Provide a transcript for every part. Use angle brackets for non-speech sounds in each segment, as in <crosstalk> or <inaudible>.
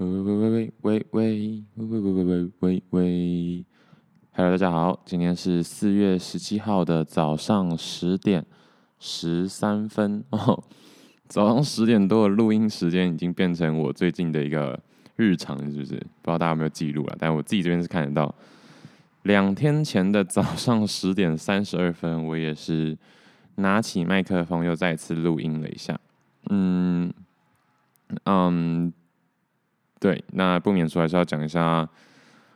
喂喂喂喂喂喂喂喂喂喂喂喂，Hello，大家好，今天是四月十七号的早上十点十三分 <laughs> 哦。早上十点多的录音时间已经变成我最近的一个日常，是不是？不知道大家有没有记录了？但我自己这边是看得到，两天前的早上十点三十二分，我也是拿起麦克风又再次录音了一下。嗯嗯，对，那不免说还是要讲一下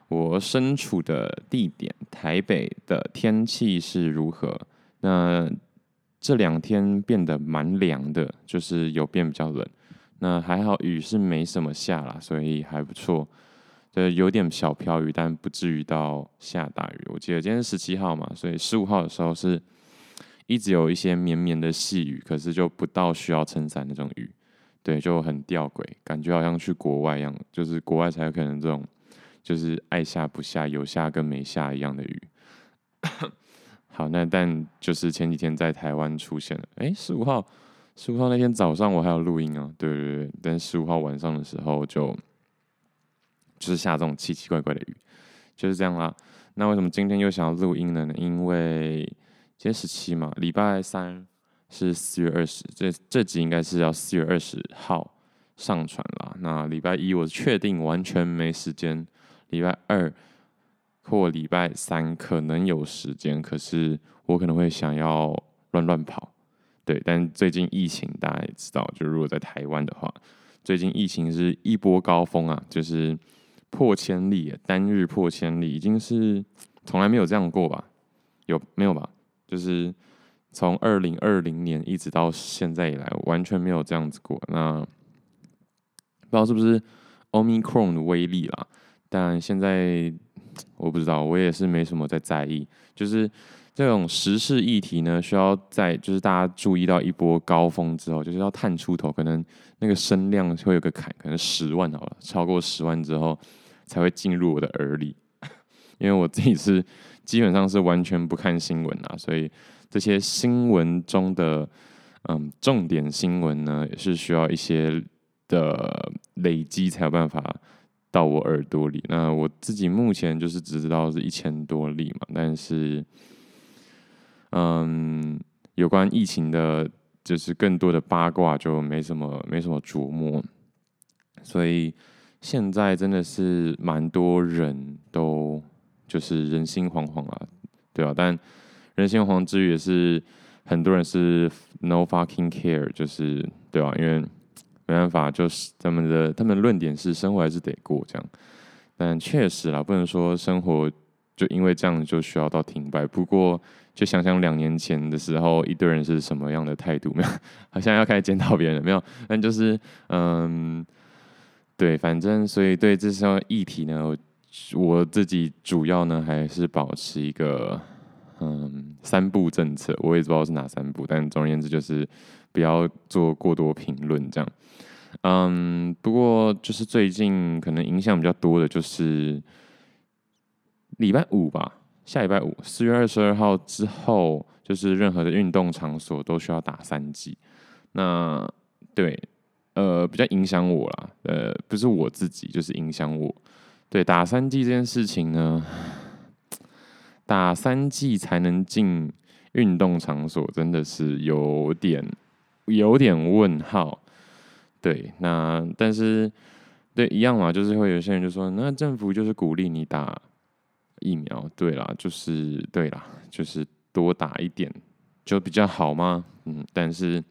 我身处的地点台北的天气是如何。那这两天变得蛮凉的，就是有变比较冷。那还好雨是没什么下啦，所以还不错。对，有点小飘雨，但不至于到下大雨。我记得今天十七号嘛，所以十五号的时候是一直有一些绵绵的细雨，可是就不到需要撑伞那种雨。对，就很吊诡，感觉好像去国外一样，就是国外才有可能这种，就是爱下不下，有下跟没下一样的雨。<coughs> 好，那但就是前几天在台湾出现了，哎，十五号，十五号那天早上我还有录音啊，对对对，但十五号晚上的时候就就是下这种奇奇怪怪的雨，就是这样啦。那为什么今天又想要录音呢？因为今天十七嘛，礼拜三是四月二十，这这集应该是要四月二十号上传啦。那礼拜一我确定完全没时间，礼拜二。或礼拜三可能有时间，可是我可能会想要乱乱跑，对。但最近疫情大家也知道，就如果在台湾的话，最近疫情是一波高峰啊，就是破千例，单日破千例，已经是从来没有这样过吧？有没有吧？就是从二零二零年一直到现在以来，完全没有这样子过。那不知道是不是 Omicron 的威力啦？但现在。我不知道，我也是没什么在在意。就是这种时事议题呢，需要在就是大家注意到一波高峰之后，就是要探出头，可能那个声量会有个坎，可能十万好了，超过十万之后才会进入我的耳里。因为我自己是基本上是完全不看新闻啊，所以这些新闻中的嗯重点新闻呢，也是需要一些的累积才有办法。到我耳朵里，那我自己目前就是只知道是一千多例嘛，但是，嗯，有关疫情的，就是更多的八卦就没什么没什么琢磨，所以现在真的是蛮多人都就是人心惶惶啊，对啊，但人心惶之余也是很多人是 no fucking care，就是对啊，因为。没办法，就是他们的他们的论点是生活还是得过这样，但确实啦，不能说生活就因为这样就需要到停摆。不过，就想想两年前的时候，一堆人是什么样的态度，没有？<laughs> 好像要开始检讨别人了，没有？但就是嗯，对，反正所以对这项议题呢，我自己主要呢还是保持一个嗯三步政策，我也不知道是哪三步，但总而言之就是。不要做过多评论，这样。嗯，不过就是最近可能影响比较多的，就是礼拜五吧，下礼拜五，四月二十二号之后，就是任何的运动场所都需要打三剂。那对，呃，比较影响我啦，呃，不是我自己，就是影响我。对，打三剂这件事情呢，打三剂才能进运动场所，真的是有点。有点问号，对，那但是对一样嘛，就是会有些人就说，那政府就是鼓励你打疫苗，对啦，就是对啦，就是多打一点就比较好吗？嗯，但是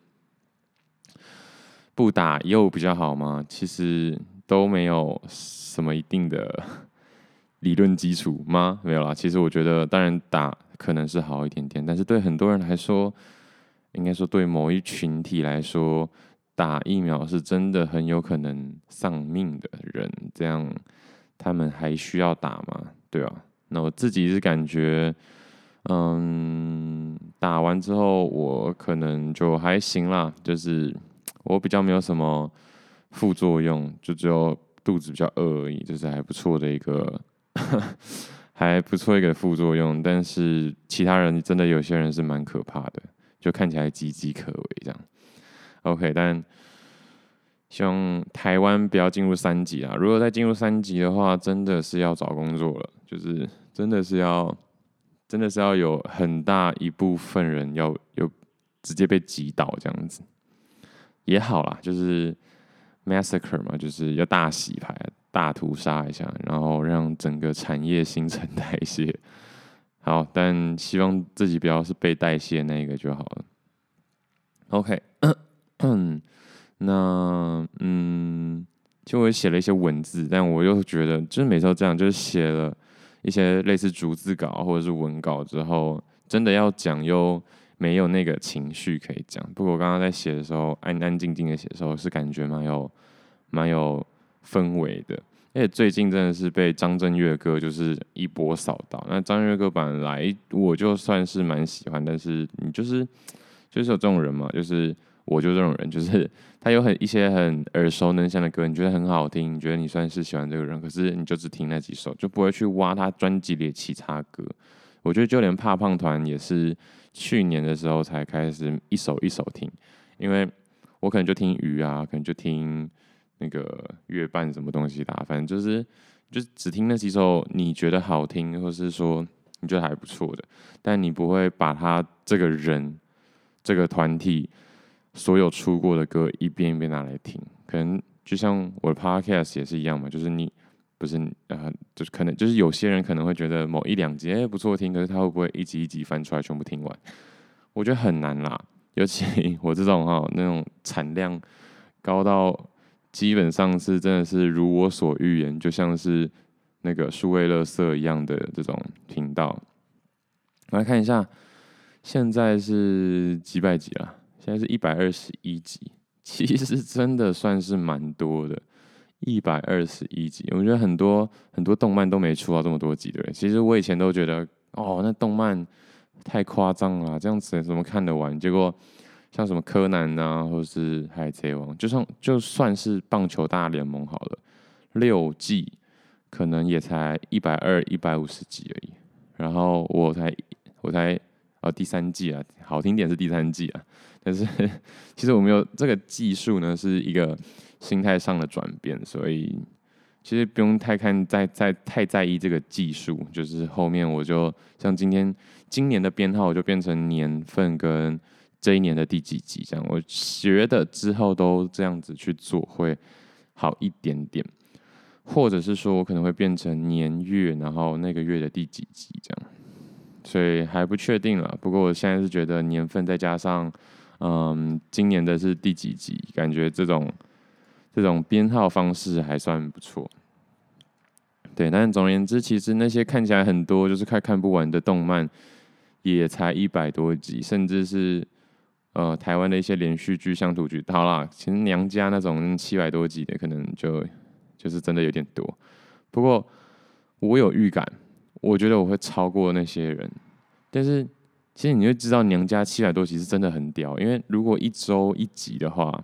不打又比较好吗？其实都没有什么一定的理论基础吗？没有啦，其实我觉得当然打可能是好一点点，但是对很多人来说。应该说，对某一群体来说，打疫苗是真的很有可能丧命的人，这样他们还需要打吗？对啊，那我自己是感觉，嗯，打完之后我可能就还行啦，就是我比较没有什么副作用，就只有肚子比较饿而已，就是还不错的一个，<laughs> 还不错一个副作用。但是其他人真的有些人是蛮可怕的。就看起来岌岌可危这样，OK，但希望台湾不要进入三级啊！如果再进入三级的话，真的是要找工作了，就是真的是要，真的是要有很大一部分人要有直接被挤倒这样子，也好啦，就是 massacre 嘛，就是要大洗牌、大屠杀一下，然后让整个产业新陈代谢 <laughs> 好，但希望自己不要是被代谢那个就好了。OK。那嗯，就我写了一些文字，但我又觉得，就是每次都这样，就是写了一些类似逐字稿或者是文稿之后，真的要讲又没有那个情绪可以讲。不过我刚刚在写的时候，安安静静的写的时候，是感觉蛮有蛮有氛围的。而且最近真的是被张震岳歌就是一波扫到。那张震岳歌本来我就算是蛮喜欢，但是你就是就是有这种人嘛，就是。我就这种人，就是他有很一些很耳熟能详的歌，你觉得很好听，你觉得你算是喜欢这个人，可是你就只听那几首，就不会去挖他专辑里的其他歌。我觉得就连怕胖团也是去年的时候才开始一首一首听，因为我可能就听鱼啊，可能就听那个月半什么东西的，反正就是就只听那几首你觉得好听，或是说你觉得还不错的，但你不会把他这个人这个团体。所有出过的歌一遍一遍拿来听，可能就像我的 podcast 也是一样嘛，就是你不是呃，就是可能就是有些人可能会觉得某一两集哎不错听，可是他会不会一集一集翻出来全部听完？我觉得很难啦，尤其 <laughs> 我这种哈、那种产量高到基本上是真的是如我所预言，就像是那个数位乐色一样的这种频道。来看一下，现在是几百集了？现在是一百二十一集，其实真的算是蛮多的。一百二十一集，我觉得很多很多动漫都没出到这么多集的人。其实我以前都觉得，哦，那动漫太夸张了，这样子怎么看得完？结果像什么柯南啊，或是海贼王，就算就算是棒球大联盟好了，六季可能也才一百二、一百五十集而已。然后我才我才。哦，第三季啊，好听点是第三季啊，但是其实我没有这个技术呢，是一个心态上的转变，所以其实不用太看在在太在意这个技术，就是后面我就像今天今年的编号，我就变成年份跟这一年的第几集这样，我觉得之后都这样子去做会好一点点，或者是说我可能会变成年月，然后那个月的第几集这样。所以还不确定了，不过我现在是觉得年份再加上，嗯，今年的是第几集，感觉这种这种编号方式还算不错。对，但总而言之，其实那些看起来很多就是快看不完的动漫，也才一百多集，甚至是呃台湾的一些连续剧、乡土剧，好啦，其实娘家那种七百多集的，可能就就是真的有点多。不过我有预感。我觉得我会超过那些人，但是其实你会知道娘家七百多集是真的很屌，因为如果一周一集的话，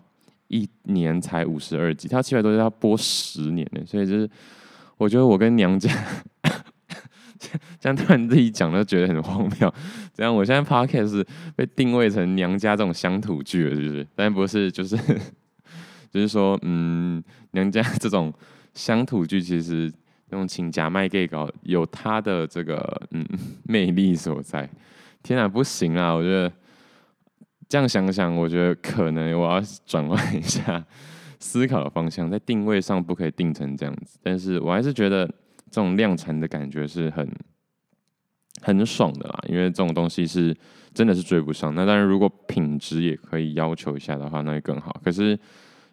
一年才五十二集，他七百多集要播十年呢，所以就是我觉得我跟娘家 <laughs> 这样突然自己讲都觉得很荒谬。<laughs> 这样我现在 podcast 被定位成娘家这种乡土剧了，是不是？但不是，就是 <laughs> 就是说，嗯，娘家这种乡土剧其实。那种请假卖 gay 搞有他的这个嗯魅力所在，天哪，不行啊！我觉得这样想想，我觉得可能我要转换一下思考的方向，在定位上不可以定成这样子。但是我还是觉得这种量产的感觉是很很爽的啦，因为这种东西是真的是追不上。那当然，如果品质也可以要求一下的话，那会更好。可是。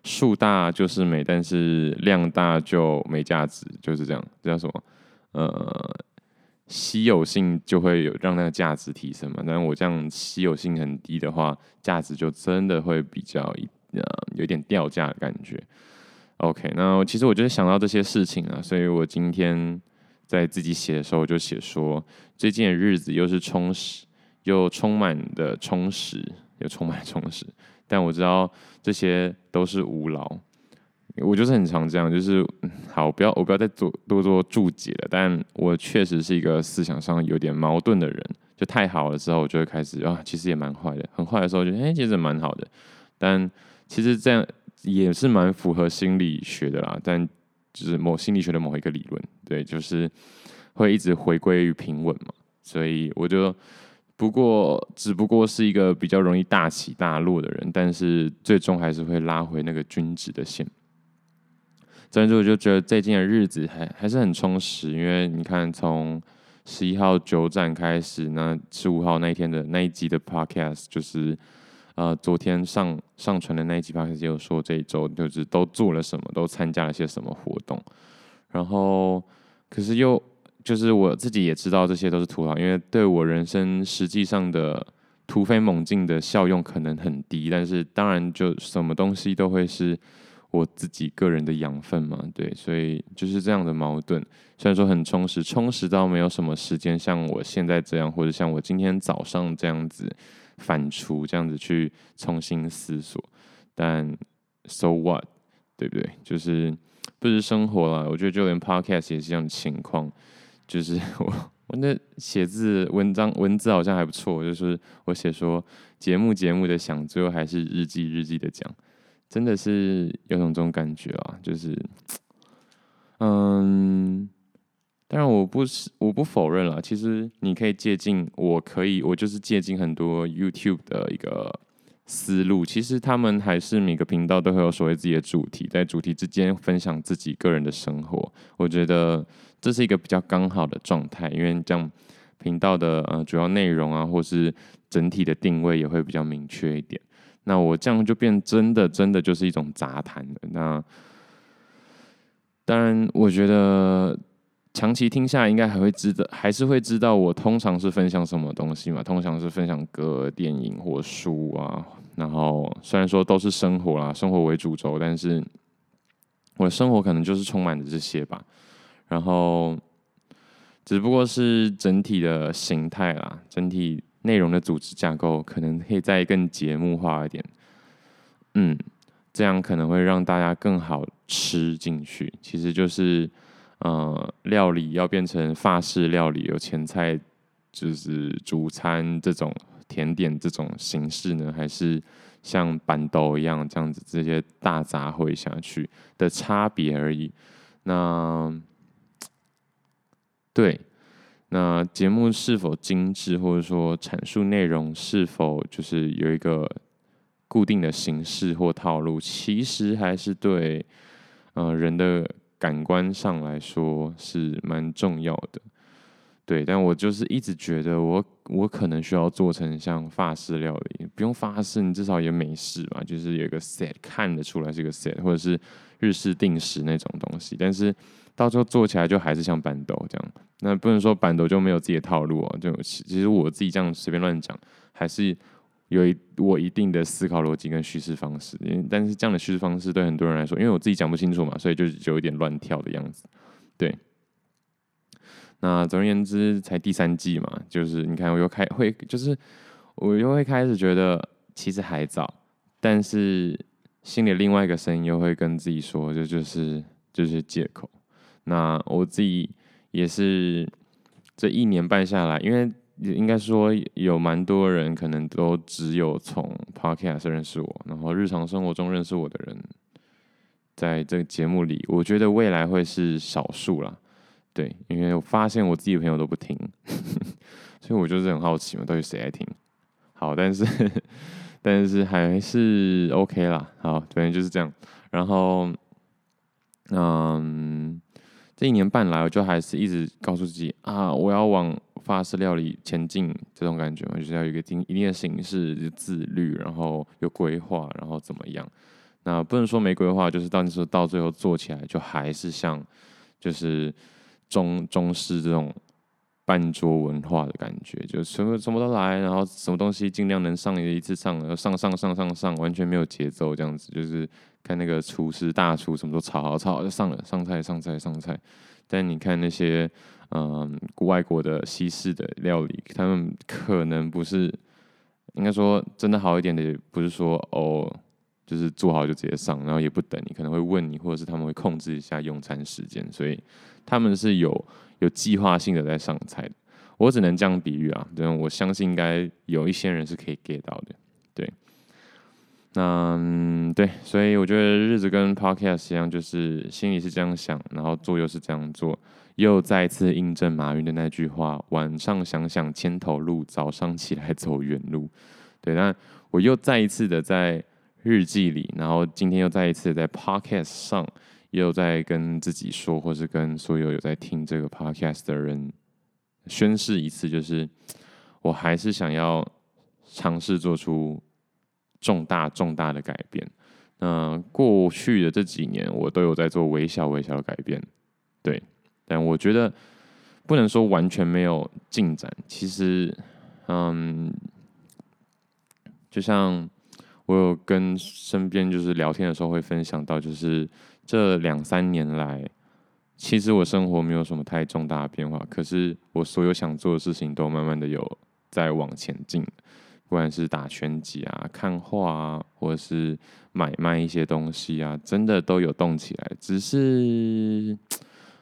数大就是美，但是量大就没价值，就是这样。这叫什么？呃，稀有性就会有让那个价值提升嘛。但我这样稀有性很低的话，价值就真的会比较一呃有点掉价的感觉。OK，那其实我就是想到这些事情啊，所以我今天在自己写的时候我就写说，最近的日子又是充实，又充满的充实，又充满充实。但我知道这些都是无劳，我就是很常这样，就是好，不要我不要再做多做注解了。但我确实是一个思想上有点矛盾的人，就太好了之后，我就会开始啊，其实也蛮坏的。很坏的时候就，就、欸、哎，其实蛮好的。但其实这样也是蛮符合心理学的啦，但就是某心理学的某一个理论，对，就是会一直回归于平稳嘛，所以我就不过只不过是一个比较容易大起大落的人，但是最终还是会拉回那个均值的线。但是我就觉得最近的日子还还是很充实，因为你看从十一号九站开始，那十五号那一天的那一集的 podcast 就是。呃，昨天上上传的那一集 p o d 有说这一周就是都做了什么，都参加了些什么活动，然后可是又就是我自己也知道这些都是徒劳，因为对我人生实际上的突飞猛进的效用可能很低，但是当然就什么东西都会是我自己个人的养分嘛，对，所以就是这样的矛盾，虽然说很充实，充实到没有什么时间像我现在这样，或者像我今天早上这样子。反刍这样子去重新思索，但 so what，对不对？就是不是生活啦，我觉得就连 podcast 也是这样的情况。就是 <laughs> 我我那写字文章文字好像还不错，就是我写说节目节目的想，最后还是日记日记的讲，真的是有种这种感觉啊，就是嗯。当然，我不是我不否认了。其实你可以借鉴，我可以，我就是借鉴很多 YouTube 的一个思路。其实他们还是每个频道都会有所谓自己的主题，在主题之间分享自己个人的生活。我觉得这是一个比较刚好的状态，因为这样频道的呃主要内容啊，或是整体的定位也会比较明确一点。那我这样就变真的真的就是一种杂谈了。那当然，我觉得。长期听下来，应该还会知道，还是会知道我通常是分享什么东西嘛？通常是分享歌、电影或书啊。然后虽然说都是生活啦，生活为主轴，但是我的生活可能就是充满着这些吧。然后只不过是整体的形态啦，整体内容的组织架构可能可以再更节目化一点。嗯，这样可能会让大家更好吃进去。其实就是。呃，料理要变成法式料理，有前菜，就是主餐这种甜点这种形式呢，还是像板豆一样这样子这些大杂烩下去的差别而已。那对，那节目是否精致，或者说阐述内容是否就是有一个固定的形式或套路，其实还是对呃人的。感官上来说是蛮重要的，对，但我就是一直觉得我我可能需要做成像法式料理，不用法式，你至少也美式吧，就是有一个 set 看得出来是一个 set，或者是日式定时那种东西，但是到时候做起来就还是像板豆这样，那不能说板豆就没有自己的套路啊，就其实我自己这样随便乱讲还是。有一我一定的思考逻辑跟叙事方式，因为但是这样的叙事方式对很多人来说，因为我自己讲不清楚嘛，所以就就有点乱跳的样子。对，那总而言之，才第三季嘛，就是你看我又开会，就是我又会开始觉得其实还早，但是心里另外一个声音又会跟自己说，这就，就是就是借口。那我自己也是这一年半下来，因为。应该说有蛮多人可能都只有从 Podcast 认识我，然后日常生活中认识我的人，在这个节目里，我觉得未来会是少数啦。对，因为我发现我自己的朋友都不听，<laughs> 所以我就是很好奇嘛，到底谁爱听？好，但是 <laughs> 但是还是 OK 啦。好，反正就是这样。然后，嗯，这一年半来，我就还是一直告诉自己啊，我要往。法式料理前进这种感觉嘛，就是要有一个定一定的形式，就自律，然后有规划，然后怎么样？那不能说没规划，就是到你说到最后做起来，就还是像就是中中式这种半桌文化的感觉，就什么什么都来，然后什么东西尽量能上一次上，然后上上上上上，完全没有节奏这样子，就是看那个厨师大厨什么都炒好炒好就上了，上菜上菜上菜，但你看那些。嗯，外国的西式的料理，他们可能不是，应该说真的好一点的，不是说哦，就是做好就直接上，然后也不等你，可能会问你，或者是他们会控制一下用餐时间，所以他们是有有计划性的在上菜的。我只能这样比喻啊，对，我相信应该有一些人是可以 get 到的，对。那嗯，对，所以我觉得日子跟 podcast 一样，就是心里是这样想，然后做又是这样做，又再次印证马云的那句话：晚上想想千头路，早上起来走远路。对，那我又再一次的在日记里，然后今天又再一次在 podcast 上，又在跟自己说，或是跟所有有在听这个 podcast 的人宣誓一次，就是我还是想要尝试做出。重大重大的改变，那过去的这几年我都有在做微小微小的改变，对，但我觉得不能说完全没有进展。其实，嗯，就像我有跟身边就是聊天的时候会分享到，就是这两三年来，其实我生活没有什么太重大的变化，可是我所有想做的事情都慢慢的有在往前进。不管是打拳击啊、看画啊，或者是买卖一些东西啊，真的都有动起来。只是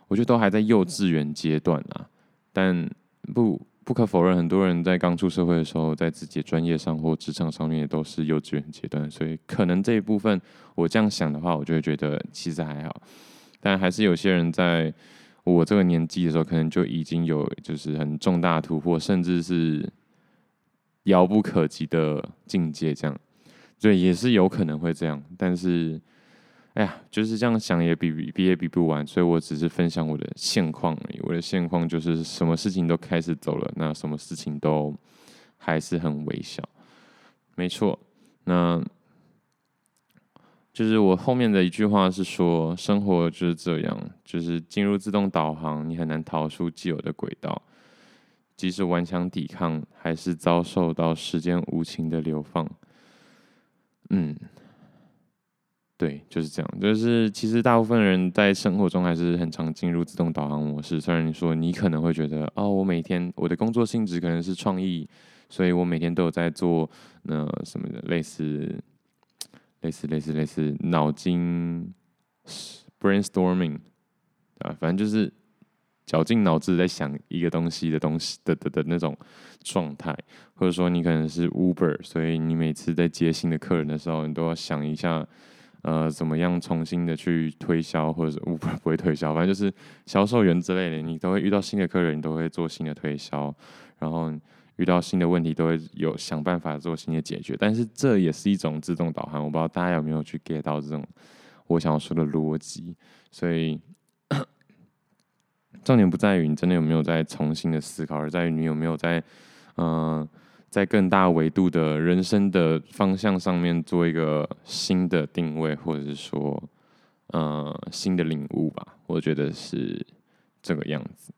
我觉得都还在幼稚园阶段啊。但不不可否认，很多人在刚出社会的时候，在自己的专业上或职场上面也都是幼稚园阶段。所以可能这一部分我这样想的话，我就会觉得其实还好。但还是有些人在我这个年纪的时候，可能就已经有就是很重大突破，甚至是。遥不可及的境界，这样，所以，也是有可能会这样。但是，哎呀，就是这样想也比比也比不完，所以我只是分享我的现况而已。我的现况就是什么事情都开始走了，那什么事情都还是很微小。没错，那就是我后面的一句话是说，生活就是这样，就是进入自动导航，你很难逃出既有的轨道。即使顽强抵抗，还是遭受到时间无情的流放。嗯，对，就是这样。就是其实大部分人在生活中还是很常进入自动导航模式。虽然你说你可能会觉得，哦，我每天我的工作性质可能是创意，所以我每天都有在做那什么的，类似类似类似类似脑筋 brainstorming 啊，反正就是。绞尽脑汁在想一个东西的东西的的的那种状态，或者说你可能是 Uber，所以你每次在接新的客人的时候，你都要想一下，呃，怎么样重新的去推销，或者是不不会推销，<laughs> 反正就是销售员之类的，你都会遇到新的客人，你都会做新的推销，然后遇到新的问题都会有想办法做新的解决。但是这也是一种自动导航，我不知道大家有没有去 get 到这种我想要说的逻辑，所以。<coughs> 重点不在于你真的有没有在重新的思考，而在于你有没有在，嗯、在更大维度的人生的方向上面做一个新的定位，或者是说，呃，新的领悟吧。我觉得是这个样子。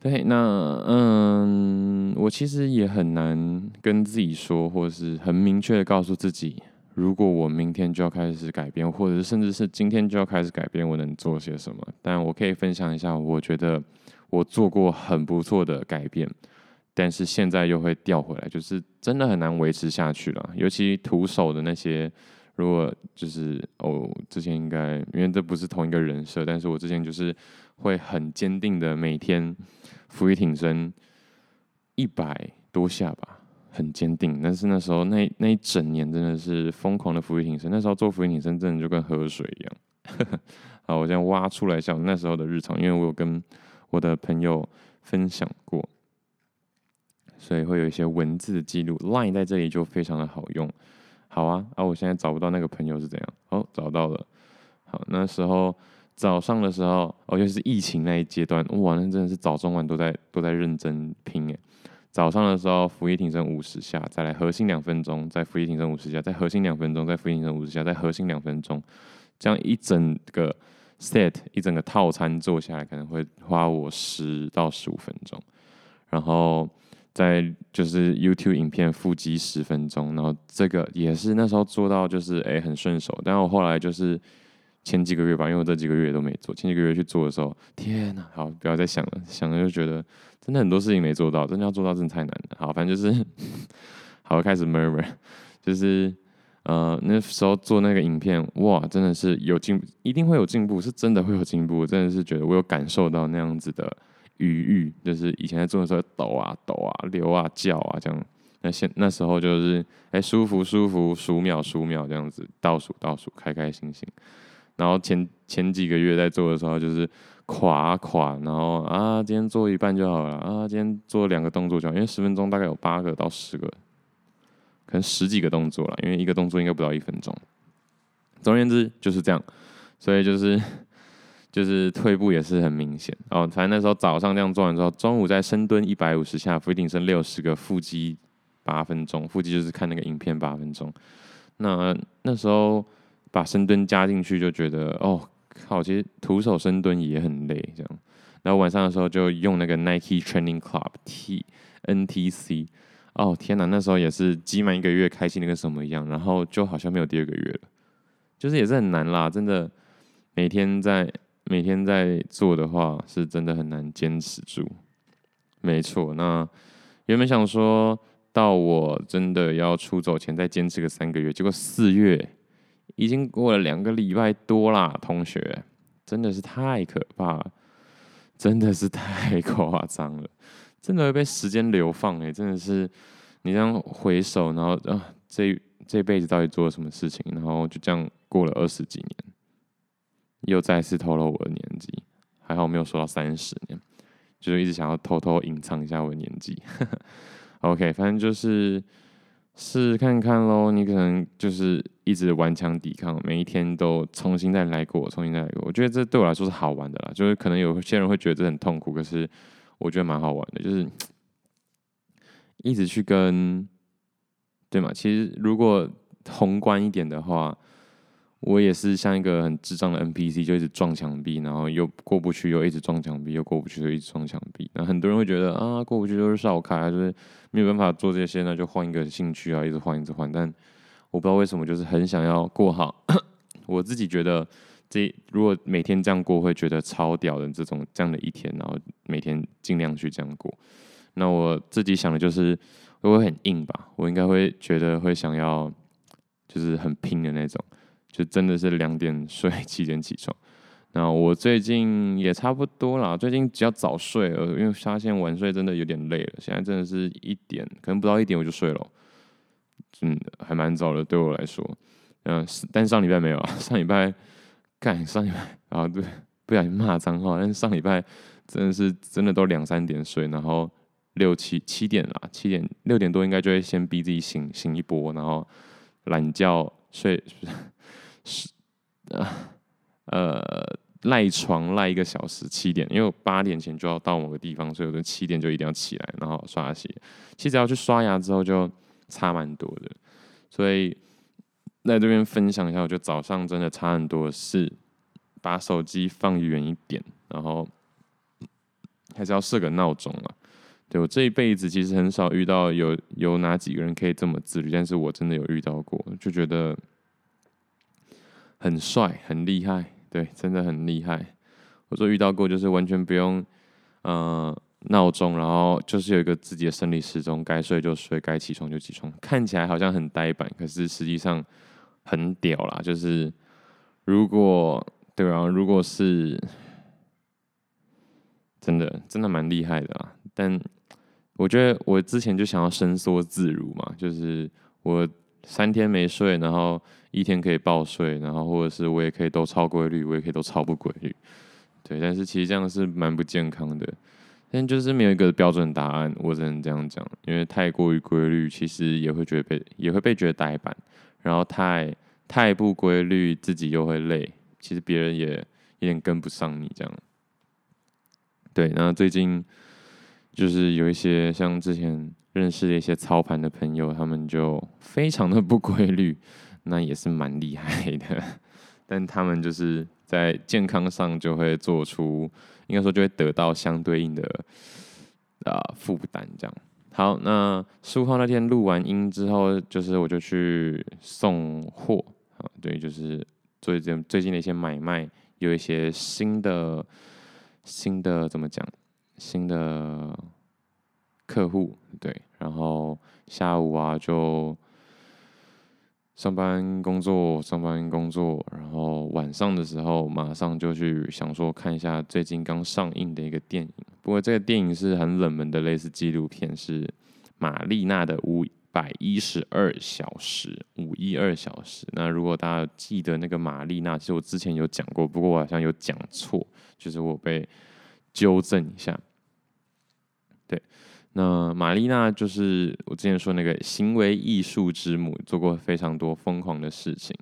对，那嗯，我其实也很难跟自己说，或者是很明确的告诉自己。如果我明天就要开始改变，或者甚至是今天就要开始改变，我能做些什么？但我可以分享一下，我觉得我做过很不错的改变，但是现在又会掉回来，就是真的很难维持下去了。尤其徒手的那些，如果就是哦，之前应该因为这不是同一个人设，但是我之前就是会很坚定的每天伏地挺身一百多下吧。很坚定，但是那时候那那一整年真的是疯狂的伏地挺身。那时候做伏地挺身真的就跟喝水一样。<laughs> 好，我这样挖出来一下那时候的日常，因为我有跟我的朋友分享过，所以会有一些文字的记录。Line 在这里就非常的好用。好啊，啊，我现在找不到那个朋友是怎样？哦，找到了。好，那时候早上的时候，哦，就是疫情那一阶段，哇，那真的是早中晚都在都在认真拼诶。早上的时候，伏地挺身五十下，再来核心两分钟，再伏地挺身五十下，再核心两分钟，再伏地挺身五十下，再核心两分钟，这样一整个 set 一整个套餐做下来，可能会花我十到十五分钟。然后在就是 YouTube 影片腹肌十分钟，然后这个也是那时候做到就是诶、很顺手。但我后来就是前几个月吧，因为我这几个月都没做，前几个月去做的时候，天呐，好不要再想了，想了就觉得。真的很多事情没做到，真的要做到真的太难了。好，反正就是，<laughs> 好开始 murmur，<laughs> 就是呃那时候做那个影片，哇，真的是有进，一定会有进步，是真的会有进步。真的是觉得我有感受到那样子的余裕，就是以前在做的时候抖啊抖啊、流啊叫啊这样，那现那时候就是哎、舒服舒服数秒数秒这样子倒数倒数开开心心。然后前前几个月在做的时候就是垮垮，然后啊今天做一半就好了啊今天做两个动作就好，因为十分钟大概有八个到十个，可能十几个动作了，因为一个动作应该不到一分钟。总而言之就是这样，所以就是就是退步也是很明显哦。反正那时候早上这样做完之后，中午再深蹲一百五十下，伏地挺身六十个，腹肌八分钟，腹肌就是看那个影片八分钟。那那时候。把深蹲加进去，就觉得哦靠，其实徒手深蹲也很累，这样。然后晚上的时候就用那个 Nike Training Club T NTC，哦天哪，那时候也是积满一个月，开心的跟什么一样。然后就好像没有第二个月了，就是也是很难啦，真的。每天在每天在做的话，是真的很难坚持住。没错，那原本想说到我真的要出走前再坚持个三个月，结果四月。已经过了两个礼拜多啦，同学，真的是太可怕了，真的是太夸张了，真的会被时间流放哎，真的是你这样回首，然后啊，这这辈子到底做了什么事情，然后就这样过了二十几年，又再次透露我的年纪，还好没有说到三十年，就是一直想要偷偷隐藏一下我的年纪。<laughs> OK，反正就是。试看看喽，你可能就是一直顽强抵抗，每一天都重新再来过，重新再来过。我觉得这对我来说是好玩的啦，就是可能有些人会觉得这很痛苦，可是我觉得蛮好玩的，就是一直去跟，对嘛？其实如果宏观一点的话。我也是像一个很智障的 NPC，就一直撞墙壁，然后又过不去，又一直撞墙壁，又过不去，又一直撞墙壁。那很多人会觉得啊，过不去就是少开，就是没有办法做这些，那就换一个兴趣啊，一直换，一直换。但我不知道为什么，就是很想要过好。<clears throat> 我自己觉得，这如果每天这样过，会觉得超屌的这种这样的一天，然后每天尽量去这样过。那我自己想的就是，我会很硬吧，我应该会觉得会想要，就是很拼的那种。就真的是两点睡，七点起床。然后我最近也差不多啦，最近只要早睡了，因为发现晚睡真的有点累了。现在真的是一点，可能不到一点我就睡了，嗯，还蛮早的对我来说。嗯，但上礼拜没有啊，<laughs> 上礼拜干上礼拜啊，对，不小心骂脏话。但是上礼拜真的是真的都两三点睡，然后六七七点啦，七点六点多应该就会先逼自己醒醒一波，然后懒觉睡。<laughs> 是，呃，呃，赖床赖一个小时，七点，因为我八点前就要到某个地方，所以我就七点就一定要起来，然后刷牙洗。其实只要去刷牙之后就差蛮多的，所以在这边分享一下，我觉得早上真的差很多，是把手机放远一点，然后还是要设个闹钟啊。对，我这一辈子其实很少遇到有有哪几个人可以这么自律，但是我真的有遇到过，就觉得。很帅，很厉害，对，真的很厉害。我说遇到过，就是完全不用呃闹钟，然后就是有一个自己的生理时钟，该睡就睡，该起床就起床。看起来好像很呆板，可是实际上很屌啦。就是如果对啊，如果是真的，真的蛮厉害的啦。但我觉得我之前就想要伸缩自如嘛，就是我。三天没睡，然后一天可以爆睡，然后或者是我也可以都超规律，我也可以都超不规律，对。但是其实这样是蛮不健康的，但就是没有一个标准答案，我只能这样讲。因为太过于规律，其实也会觉得被也会被觉得呆板，然后太太不规律，自己又会累，其实别人也有点跟不上你这样。对，那最近就是有一些像之前。认识的一些操盘的朋友，他们就非常的不规律，那也是蛮厉害的。但他们就是在健康上就会做出，应该说就会得到相对应的啊负担。这样好，那十五号那天录完音之后，就是我就去送货啊，对，就是最近最近的一些买卖，有一些新的新的怎么讲，新的。客户对，然后下午啊就上班工作，上班工作，然后晚上的时候马上就去想说看一下最近刚上映的一个电影。不过这个电影是很冷门的，类似纪录片，是玛丽娜的五百一十二小时，五一二小时。那如果大家记得那个玛丽娜，其实我之前有讲过，不过我好像有讲错，就是我被纠正一下。对，那玛丽娜就是我之前说那个行为艺术之母，做过非常多疯狂的事情。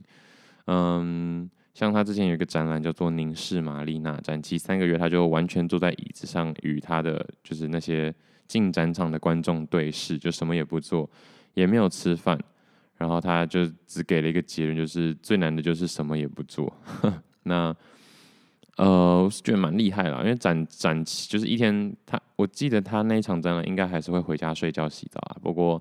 嗯，像她之前有一个展览叫做《凝视玛丽娜》，展期三个月，她就完全坐在椅子上，与她的就是那些进展场的观众对视，就什么也不做，也没有吃饭，然后她就只给了一个结论，就是最难的就是什么也不做。<laughs> 那呃，我是觉得蛮厉害啦，因为展展就是一天，他我记得他那一场展览应该还是会回家睡觉洗澡啊。不过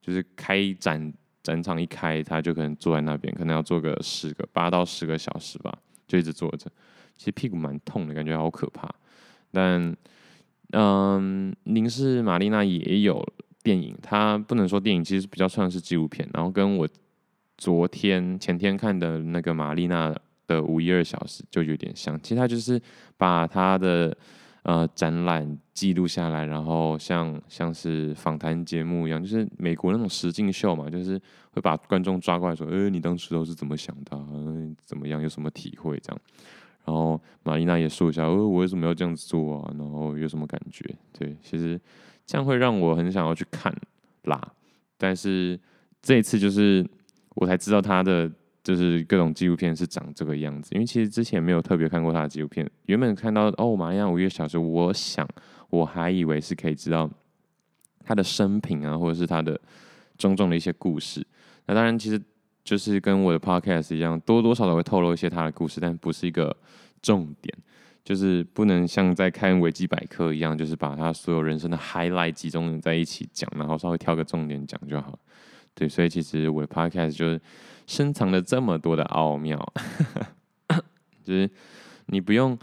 就是开展展场一开，他就可能坐在那边，可能要坐个十个八到十个小时吧，就一直坐着。其实屁股蛮痛的，感觉好可怕。但嗯，凝视玛丽娜也有电影，它不能说电影，其实比较算是纪录片。然后跟我昨天前天看的那个玛丽娜。的五一二小时就有点像，其实他就是把他的呃展览记录下来，然后像像是访谈节目一样，就是美国那种实境秀嘛，就是会把观众抓过来说，呃、你当时都是怎么想的、啊？怎么样？有什么体会？这样，然后玛丽娜也说一下，呃，我为什么要这样子做啊？然后有什么感觉？对，其实这样会让我很想要去看啦。但是这一次就是我才知道他的。就是各种纪录片是长这个样子，因为其实之前没有特别看过他的纪录片。原本看到哦，玛丽娜五月小时，我想我还以为是可以知道他的生平啊，或者是他的种种的一些故事。那当然，其实就是跟我的 podcast 一样，多多少少会透露一些他的故事，但不是一个重点，就是不能像在看维基百科一样，就是把他所有人生的 highlight 集中在一起讲，然后稍微挑个重点讲就好。对，所以其实我的 podcast 就是。深藏了这么多的奥妙，<laughs> 就是你不用，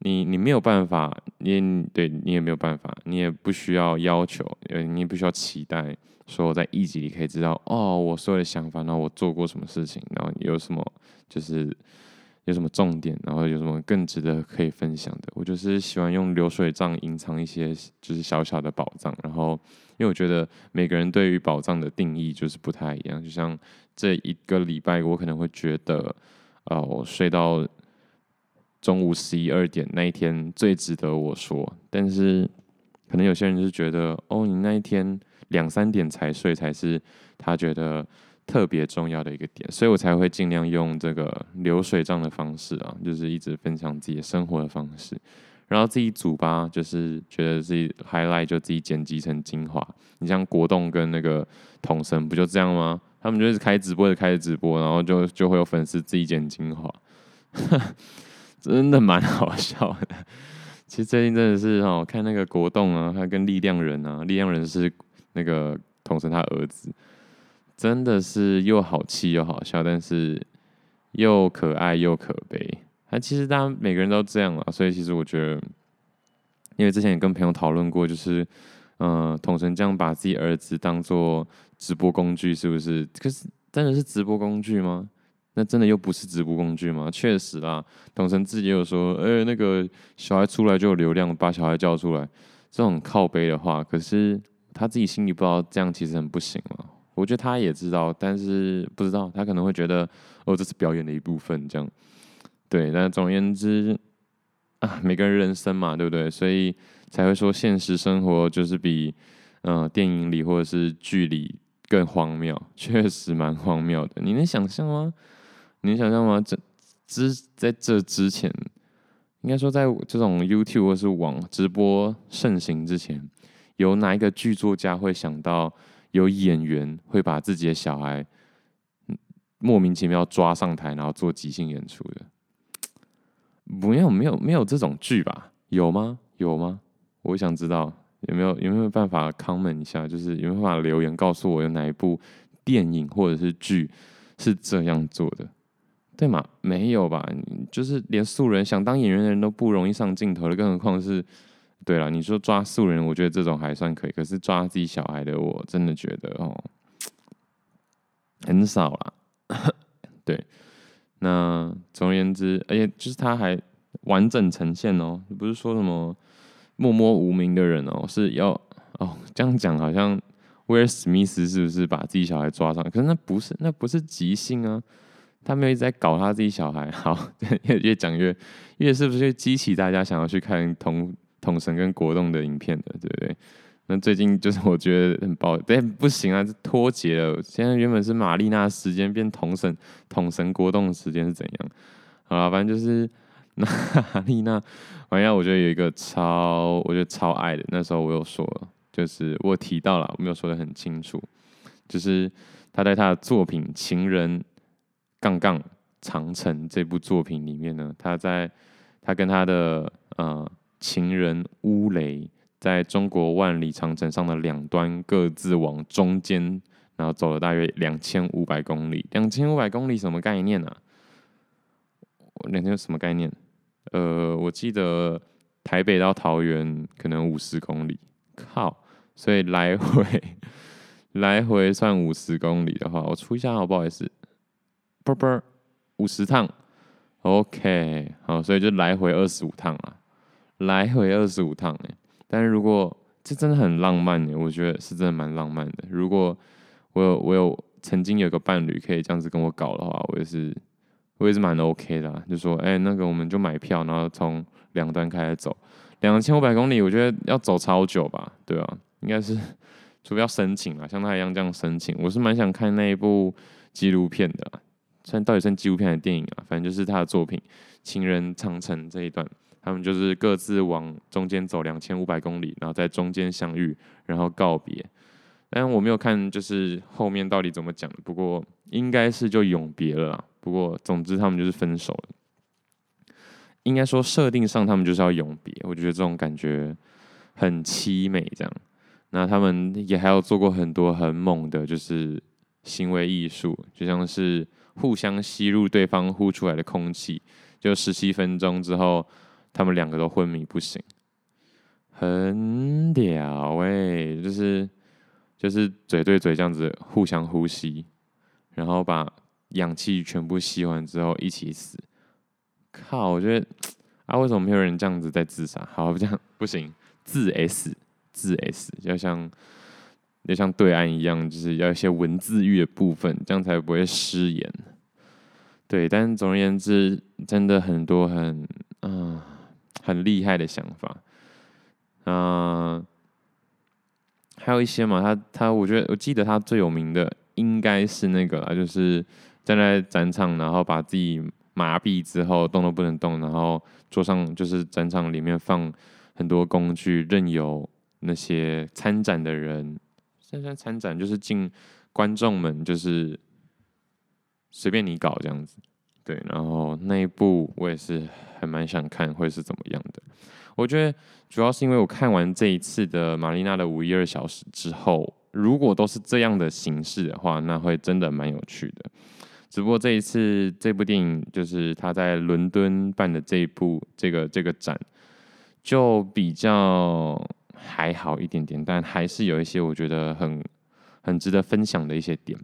你你没有办法，你对你也没有办法，你也不需要要求，你也不需要期待，说我在一集里可以知道，哦，我所有的想法，然后我做过什么事情，然后有什么，就是有什么重点，然后有什么更值得可以分享的。我就是喜欢用流水账隐藏一些，就是小小的宝藏，然后。因为我觉得每个人对于宝藏的定义就是不太一样，就像这一个礼拜，我可能会觉得，哦，我睡到中午十一二点那一天最值得我说，但是可能有些人就是觉得，哦，你那一天两三点才睡才是他觉得特别重要的一个点，所以我才会尽量用这个流水账的方式啊，就是一直分享自己的生活的方式。然后自己组吧，就是觉得自己 highlight 就自己剪辑成精华。你像国栋跟那个统神不就这样吗？他们就是开直播就开直播，然后就就会有粉丝自己剪精华，<laughs> 真的蛮好笑的。其实最近真的是哦，看那个国栋啊，他跟力量人啊，力量人是那个统神他儿子，真的是又好气又好笑，但是又可爱又可悲。那其实大家每个人都这样了，所以其实我觉得，因为之前也跟朋友讨论过，就是，嗯、呃，统神这样把自己儿子当做直播工具，是不是？可是真的是直播工具吗？那真的又不是直播工具吗？确实啦，统神自己有说，哎、那个小孩出来就有流量，把小孩叫出来，这种靠背的话，可是他自己心里不知道这样其实很不行嘛。我觉得他也知道，但是不知道，他可能会觉得，哦，这是表演的一部分，这样。对，但总而言之啊，每个人人生嘛，对不对？所以才会说现实生活就是比嗯、呃、电影里或者是剧里更荒谬，确实蛮荒谬的。你能想象吗？你能想象吗？这之在这之前，应该说在这种 YouTube 或是网直播盛行之前，有哪一个剧作家会想到有演员会把自己的小孩莫名其妙抓上台，然后做即兴演出的？没有没有没有这种剧吧？有吗？有吗？我想知道有没有有没有办法 comment 一下，就是有没有办法留言告诉我有哪一部电影或者是剧是这样做的，对吗？没有吧？就是连素人想当演员的人都不容易上镜头了，更何况是对了，你说抓素人，我觉得这种还算可以，可是抓自己小孩的，我真的觉得哦，很少啦。<coughs> 对。那总而言之，而且就是他还完整呈现哦，不是说什么默默无名的人哦，是要哦这样讲好像威尔史密斯是不是把自己小孩抓上？可是那不是，那不是即兴啊，他没有一直在搞他自己小孩。好，<laughs> 越越讲越越是不是激起大家想要去看同统神跟国栋的影片的，对不对？那最近就是我觉得很爆，但不行啊，这脱节了。现在原本是玛丽娜时间变统神统神国栋的时间是怎样？好了，反正就是 <laughs> 玛丽娜，完了，我觉得有一个超，我觉得超爱的。那时候我有说，就是我提到了，我没有说得很清楚，就是他在他的作品《情人杠杠长城》这部作品里面呢，他在他跟他的呃情人乌雷。在中国万里长城上的两端各自往中间，然后走了大约两千五百公里。两千五百公里什么概念呢？啊？两千什么概念？呃，我记得台北到桃园可能五十公里。靠！所以来回 <laughs> 来回算五十公里的话，我出一下好不好意思？啵啵，五十趟。OK，好，所以就来回二十五趟啊，来回二十五趟哎。但是如果这真的很浪漫耶，我觉得是真的蛮浪漫的。如果我有我有曾经有个伴侣可以这样子跟我搞的话，我也是我也是蛮 OK 的啊。就说哎、那个我们就买票，然后从两端开始走，两千五百公里，我觉得要走超久吧？对啊，应该是除非要申请啊，像他一样这样申请。我是蛮想看那一部纪录片的啊，算到底算纪录片的电影啊，反正就是他的作品《情人长城》这一段。他们就是各自往中间走两千五百公里，然后在中间相遇，然后告别。但我没有看，就是后面到底怎么讲的。不过应该是就永别了。不过总之他们就是分手了。应该说设定上他们就是要永别。我觉得这种感觉很凄美。这样，那他们也还有做过很多很猛的，就是行为艺术，就像是互相吸入对方呼出来的空气，就十七分钟之后。他们两个都昏迷不醒，很屌哎、就是就是嘴对嘴这样子互相呼吸，然后把氧气全部吸完之后一起死。靠！我觉得啊，为什么没有人这样子在自杀？<laughs> 好，这样不行，自 S 自 S 要像要像对岸一样，就是要一些文字狱的部分，这样才不会失言。对，但总而言之，真的很多很啊。很厉害的想法，嗯、还有一些嘛，他他，我觉得我记得他最有名的应该是那个啦，就是站在展场，然后把自己麻痹之后动都不能动，然后桌上就是展场里面放很多工具，任由那些参展的人，现在参展就是进观众们就是随便你搞这样子。对，然后那一部我也是还蛮想看会是怎么样的。我觉得主要是因为我看完这一次的玛丽娜的五一二小时之后，如果都是这样的形式的话，那会真的蛮有趣的。只不过这一次这部电影就是他在伦敦办的这一部这个这个展，就比较还好一点点，但还是有一些我觉得很很值得分享的一些点。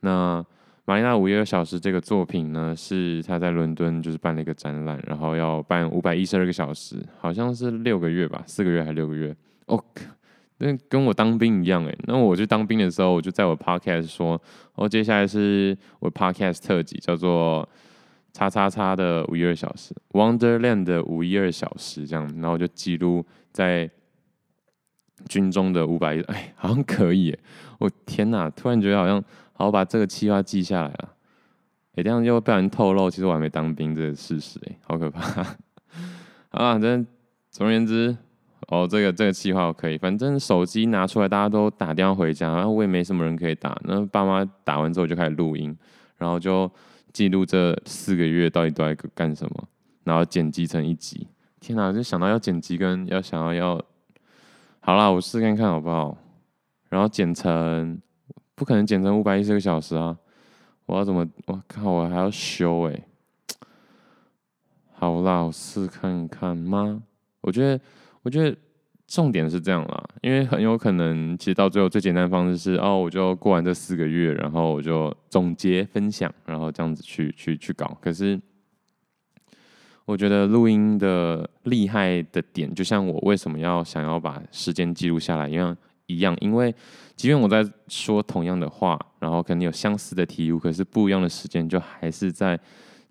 那。玛丽娜五一二小时这个作品呢，是他在伦敦就是办了一个展览，然后要办五百一十二个小时，好像是六个月吧，四个月还六个月？哦，那跟我当兵一样诶。那我去当兵的时候，我就在我 podcast 说，哦，接下来是我 podcast 特辑，叫做“叉叉叉”的五一二小时，Wonderland 的五一二小时这样，然后就记录在军中的五百一，哎，好像可以诶。我天哪，突然觉得好像。好，我把这个计划记下来了。哎、这样就会不小心透露，其实我还没当兵这个事实，哎，好可怕。<laughs> 啊，反正总而言之，哦，这个这个计划我可以。反正手机拿出来，大家都打电话回家，然后我也没什么人可以打。那爸妈打完之后就开始录音，然后就记录这四个月到底都在干什么，然后剪辑成一集。天哪，就想到要剪辑跟要想要要，好啦，我试看看好不好？然后剪成。不可能剪成五百一十个小时啊！我要怎么？我靠，我还要修哎、<tsk> 好啦，我试看看吗？我觉得，我觉得重点是这样啦，因为很有可能，其实到最后最简单的方式是，哦，我就过完这四个月，然后我就总结分享，然后这样子去去去搞。可是，我觉得录音的厉害的点，就像我为什么要想要把时间记录下来，因为。一样，因为即便我在说同样的话，然后可能有相似的题目，可是不一样的时间，就还是在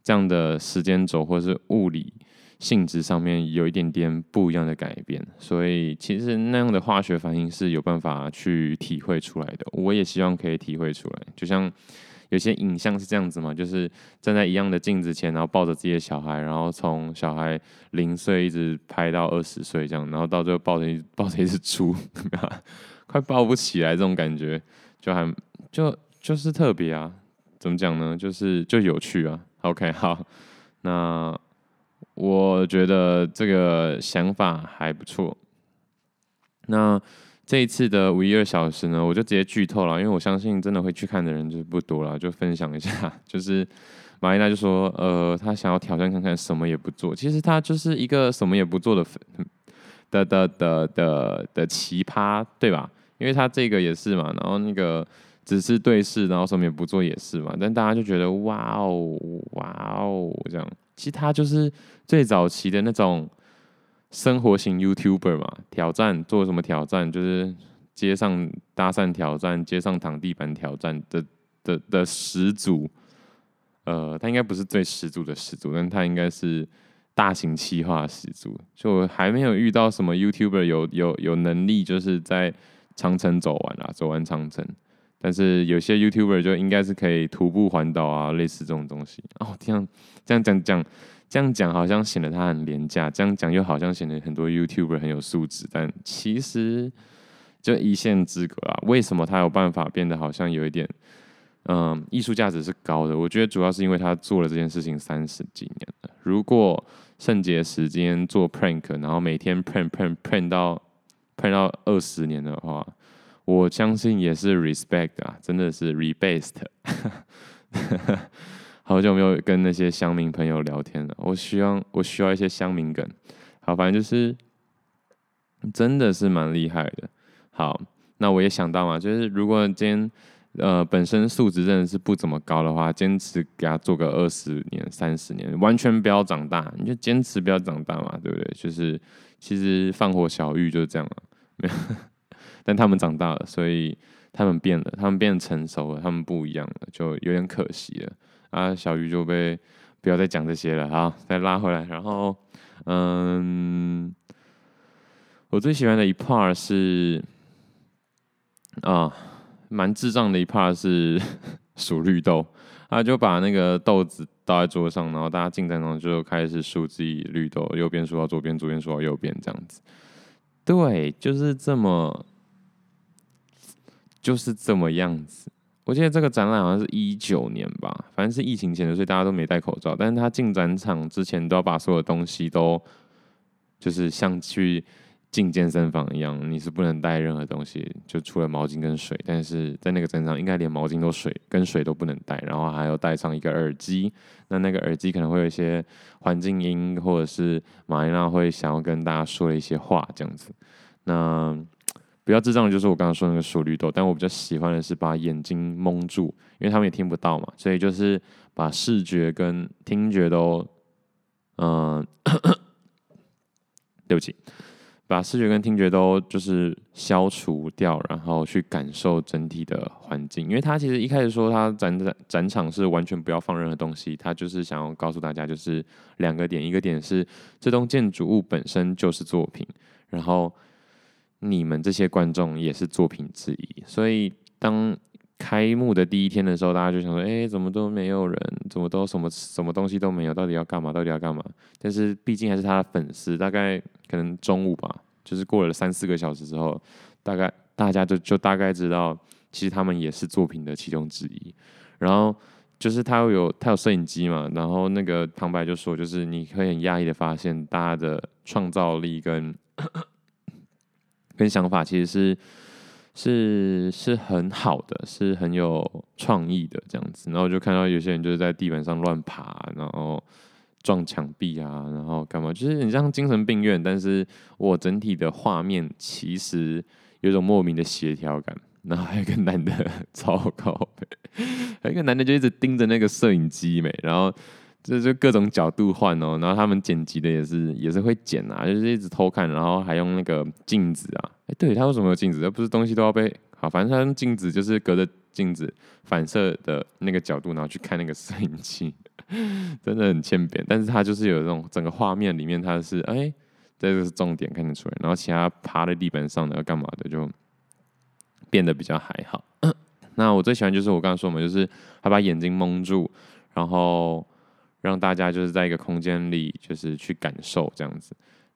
这样的时间轴或是物理性质上面有一点点不一样的改变。所以其实那样的化学反应是有办法去体会出来的。我也希望可以体会出来，就像。有些影像是这样子嘛，就是站在一样的镜子前，然后抱着自己的小孩，然后从小孩零岁一直拍到二十岁这样，然后到最后抱着一抱着一只猪，<laughs> 快抱不起来这种感觉，就还就就是特别啊，怎么讲呢？就是就有趣啊。OK，好，那我觉得这个想法还不错。那。这一次的五一二小时呢，我就直接剧透了，因为我相信真的会去看的人就不多了，就分享一下。<laughs> 就是马伊娜就说，呃，她想要挑战看看什么也不做，其实她就是一个什么也不做的的的的的的奇葩，对吧？因为她这个也是嘛，然后那个只是对视，然后什么也不做也是嘛，但大家就觉得哇哦哇哦这样，其实她就是最早期的那种。生活型 YouTuber 嘛，挑战做什么挑战？就是街上搭讪挑战、街上躺地板挑战的的的始祖。呃，他应该不是最始祖的始祖，但他应该是大型企划始祖。就还没有遇到什么 YouTuber 有有有能力，就是在长城走完啦，走完长城。但是有些 YouTuber 就应该是可以徒步环岛啊，类似这种东西。哦，这样这样讲讲。这样讲好像显得他很廉价，这样讲又好像显得很多 YouTuber 很有素质，但其实就一线之隔啊。为什么他有办法变得好像有一点，嗯，艺术价值是高的？我觉得主要是因为他做了这件事情三十几年了。如果圣结时间做 prank，然后每天 prank prank prank 到 prank 到二十年的话，我相信也是 respect 啊，真的是 rebased。<laughs> 好久没有跟那些乡民朋友聊天了，我希望我需要一些乡民梗。好，反正就是真的是蛮厉害的。好，那我也想到嘛，就是如果今天呃本身素质真的是不怎么高的话，坚持给他做个二十年、三十年，完全不要长大，你就坚持不要长大嘛，对不对？就是其实放火小玉就是这样了，没有，但他们长大了，所以他们变了，他们变成熟了，他们不一样了，就有点可惜了。啊，小鱼就被不要再讲这些了，好，再拉回来。然后，嗯，我最喜欢的一 part 是啊，蛮智障的一 part 是 <laughs> 数绿豆，他就把那个豆子倒在桌上，然后大家进站中就开始数自己绿豆，右边数到左边，左边数到右边，这样子。对，就是这么，就是这么样子。我记得这个展览好像是一九年吧，反正是疫情前的，所以大家都没戴口罩。但是他进展场之前都要把所有东西都，就是像去进健身房一样，你是不能带任何东西，就除了毛巾跟水。但是在那个展场，应该连毛巾都水跟水都不能带，然后还要带上一个耳机。那那个耳机可能会有一些环境音，或者是马伊娜会想要跟大家说的一些话，这样子。那。比较智障的就是我刚刚说那个数绿豆，但我比较喜欢的是把眼睛蒙住，因为他们也听不到嘛，所以就是把视觉跟听觉都，嗯、呃，<coughs> 对不起，把视觉跟听觉都就是消除掉，然后去感受整体的环境。因为他其实一开始说他展展展场是完全不要放任何东西，他就是想要告诉大家就是两个点，一个点是这栋建筑物本身就是作品，然后。你们这些观众也是作品之一，所以当开幕的第一天的时候，大家就想说：“哎，怎么都没有人？怎么都什么什么东西都没有？到底要干嘛？到底要干嘛？”但是毕竟还是他的粉丝，大概可能中午吧，就是过了三四个小时之后，大概大家就就大概知道，其实他们也是作品的其中之一。然后就是他有他有摄影机嘛，然后那个旁白就说，就是你会很讶异的发现，大家的创造力跟。跟想法其实是是是很好的，是很有创意的这样子。然后就看到有些人就是在地板上乱爬，然后撞墙壁啊，然后干嘛，就是很像精神病院。但是我整体的画面其实有种莫名的协调感。然后还有一个男的 <laughs> 超高，还有一个男的就一直盯着那个摄影机没，然后。这就各种角度换哦，然后他们剪辑的也是也是会剪啊，就是一直偷看，然后还用那个镜子啊，哎，对，他为什么有镜子？而不是东西都要被好，反正他用镜子就是隔着镜子反射的那个角度，然后去看那个摄影机，真的很欠扁。但是他就是有这种整个画面里面，他是哎、这个是重点看得出来。然后其他趴在地板上的要干嘛的，就变得比较还好。<coughs> 那我最喜欢就是我刚刚说嘛，就是他把眼睛蒙住，然后让大家就是在一个空间里，就是去感受这样子。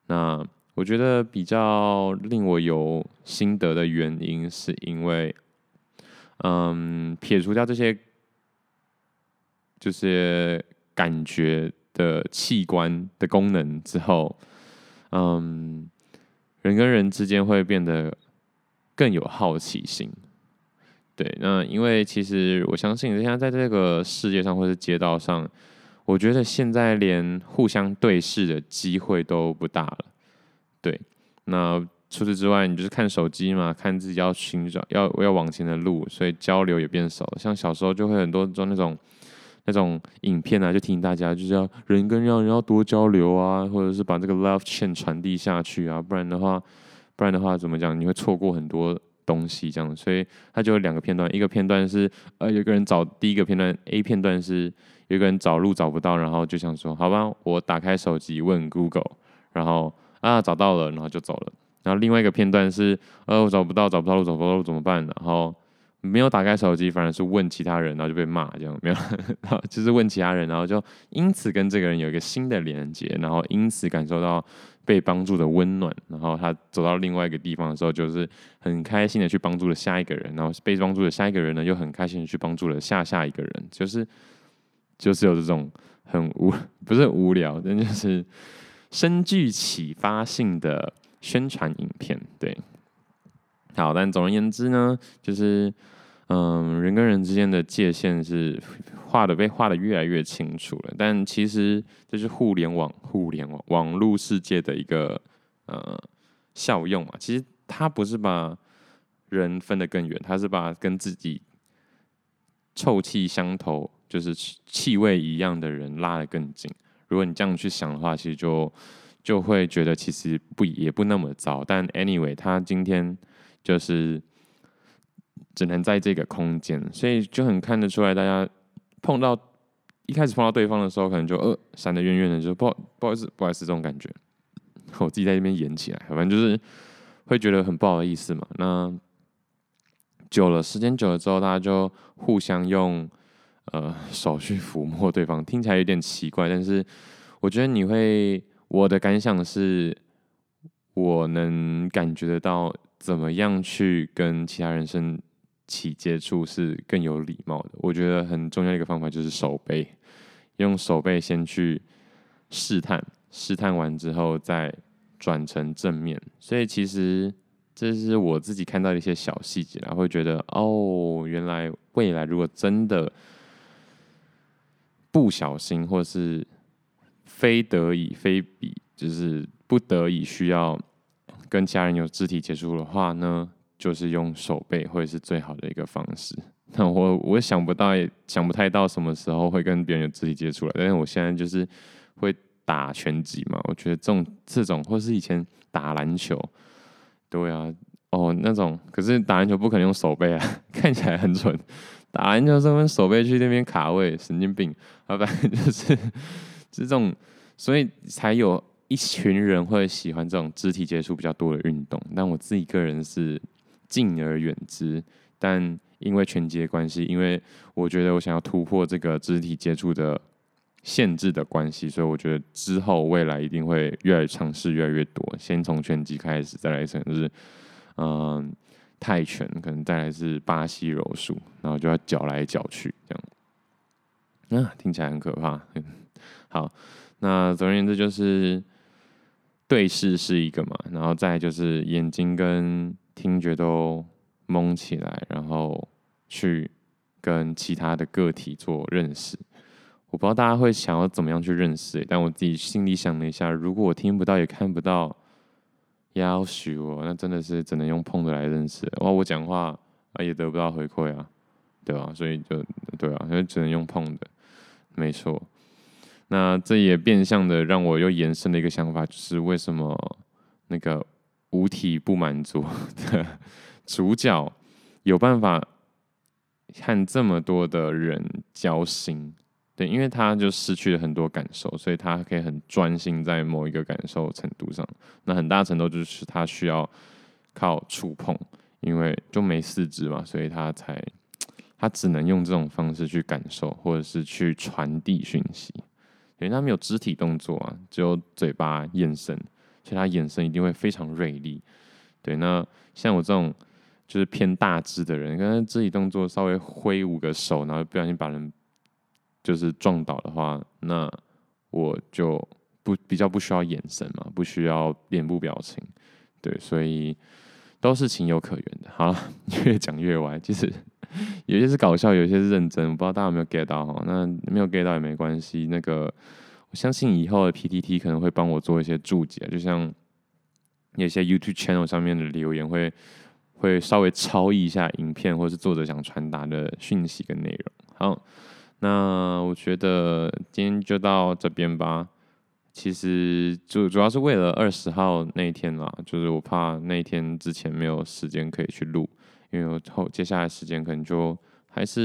那我觉得比较令我有心得的原因，是因为，嗯，撇除掉这些就是感觉的器官的功能之后，嗯，人跟人之间会变得更有好奇心。对，那因为其实我相信，现在在这个世界上或是街道上，我觉得现在连互相对视的机会都不大了。对，那除此之外，你就是看手机嘛，看自己要寻找要要往前的路，所以交流也变少了。像小时候就会很多做那种那种影片啊，就提醒大家就是要人跟人要多交流啊，或者是把这个 love chain 传递下去啊，不然的话，不然的话怎么讲？你会错过很多。东西这样，所以它就有两个片段，一个片段是呃，有个人找第一个片段 A 片段是有个人找路找不到，然后就想说好吧，我打开手机问 Google，然后啊找到了，然后就走了。然后另外一个片段是呃我找不到找不到路找不到路怎么办？然后没有打开手机，反而是问其他人，然后就被骂这样没有，然后就是问其他人，然后就因此跟这个人有一个新的连接，然后因此感受到。被帮助的温暖，然后他走到另外一个地方的时候，就是很开心的去帮助了下一个人，然后被帮助的下一个人呢，又很开心的去帮助了下下一个人，就是就是有这种很无不是无聊，但就是深具启发性的宣传影片。对，好，但总而言之呢，就是。嗯，人跟人之间的界限是画的被画的越来越清楚了，但其实这是互联网、互联网网络世界的一个呃效用嘛。其实它不是把人分得更远，它是把跟自己臭气相投，就是气味一样的人拉得更紧。如果你这样去想的话，其实就就会觉得其实不也不那么糟。但 anyway，他今天就是。只能在这个空间，所以就很看得出来，大家碰到一开始碰到对方的时候，可能就呃闪得远远的，就不好不好意思不好意思这种感觉。<laughs> 我自己在这边演起来，反正就是会觉得很不好意思嘛。那久了，时间久了之后，大家就互相用呃手去抚摸对方，听起来有点奇怪，但是我觉得你会，我的感想是，我能感觉得到怎么样去跟其他人生。起接触是更有礼貌的，我觉得很重要的一个方法就是手背，用手背先去试探，试探完之后再转成正面。所以其实这是我自己看到的一些小细节啦，会觉得哦，原来未来如果真的不小心或是非得已非彼，就是不得已需要跟家人有肢体接触的话呢，就是用手背会是最好的一个方式。<laughs> 那我我想不到，也想不太到什么时候会跟别人有肢体接触了。但是我现在就是会打拳击嘛，我觉得这种这种，或是以前打篮球，对啊，哦那种，可是打篮球不可能用手背啊，<laughs> 看起来很蠢。打篮球这边手背去那边卡位，神经病。啊，反正就是 <laughs> 这种，所以才有一群人会喜欢这种肢体接触比较多的运动。但我自己个人是。敬而远之，但因为拳击的关系，因为我觉得我想要突破这个肢体接触的限制的关系，所以我觉得之后未来一定会越来尝试越来越多。先从拳击开始，再来一层就是嗯、泰拳，可能再来是巴西柔术，然后就要搅来搅去这样。啊，听起来很可怕。<laughs> 好，那总而言之就是对视是一个嘛，然后再就是眼睛跟。听觉都蒙起来，然后去跟其他的个体做认识。我不知道大家会想要怎么样去认识，但我自己心里想了一下，如果我听不到也看不到，要许我，那真的是只能用碰的来认识。哇，我讲话啊也得不到回馈啊，对吧？所以就对啊，所以只能用碰的，没错。那这也变相的让我又延伸了一个想法，就是为什么那个。五体不满足的主角有办法和这么多的人交心，对，因为他就失去了很多感受，所以他可以很专心在某一个感受程度上。那很大程度就是他需要靠触碰，因为就没四肢嘛，所以他才他只能用这种方式去感受，或者是去传递讯息。因为他没有肢体动作啊，只有嘴巴、眼神，所以他眼神一定会非常锐利。对，那像我这种就是偏大只的人，刚刚肢体动作稍微挥舞个手，然后不小心把人就是撞倒的话，那我就不比较不需要眼神嘛，不需要脸部表情。对，所以都是情有可原的。好了，<laughs> 越讲越歪，其实。有些是搞笑，有些是认真，我不知道大家有没有 get 到哈。那没有 get 到也没关系。那个，我相信以后的 PTT 可能会帮我做一些注解，就像有些 YouTube channel 上面的留言会会稍微抄译一下影片，或是作者想传达的讯息跟内容。好，那我觉得今天就到这边吧。其实主主要是为了二十号那一天啦，就是我怕那一天之前没有时间可以去录。因为我后接下来时间可能就还是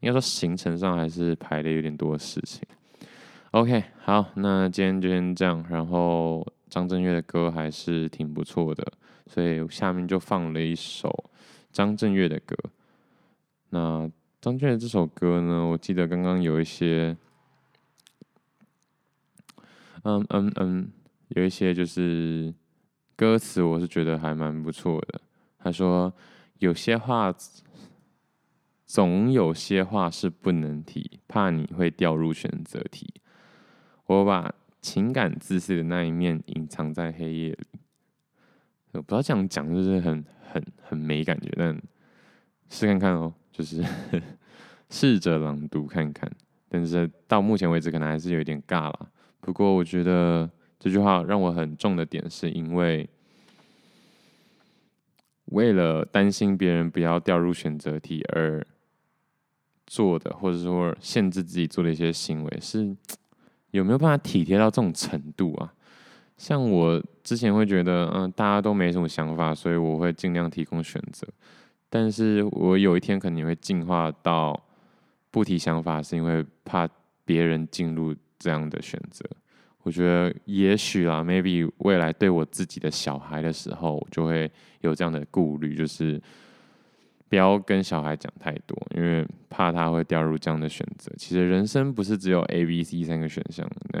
应该说行程上还是排的有点多事情。OK，好，那今天就先这样。然后张震岳的歌还是挺不错的，所以下面就放了一首张震岳的歌。那张震岳这首歌呢，我记得刚刚有一些，嗯嗯嗯，有一些就是歌词，我是觉得还蛮不错的。他说。有些话，总有些话是不能提，怕你会掉入选择题。我把情感自私的那一面隐藏在黑夜里。我不知道这样讲就是很很很没感觉，但试看看哦，就是 <laughs> 试着朗读看看。但是到目前为止，可能还是有一点尬了。不过我觉得这句话让我很重的点，是因为。为了担心别人不要掉入选择题而做的，或者说限制自己做的一些行为，是有没有办法体贴到这种程度啊？像我之前会觉得，嗯，大家都没什么想法，所以我会尽量提供选择。但是我有一天可能会进化到不提想法，是因为怕别人进入这样的选择。我觉得也许啊，maybe 未来对我自己的小孩的时候，我就会有这样的顾虑，就是不要跟小孩讲太多，因为怕他会掉入这样的选择。其实人生不是只有 A、B、C 三个选项，那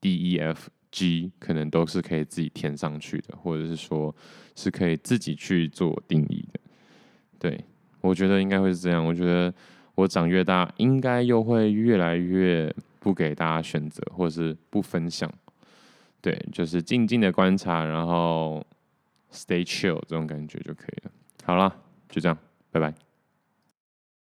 D、E、F、G 可能都是可以自己填上去的，或者是说是可以自己去做定义的。对，我觉得应该会是这样。我觉得我长越大，应该又会越来越。不给大家选择，或是不分享，对，就是静静的观察，然后 stay chill 这种感觉就可以了。好了，就这样，拜拜。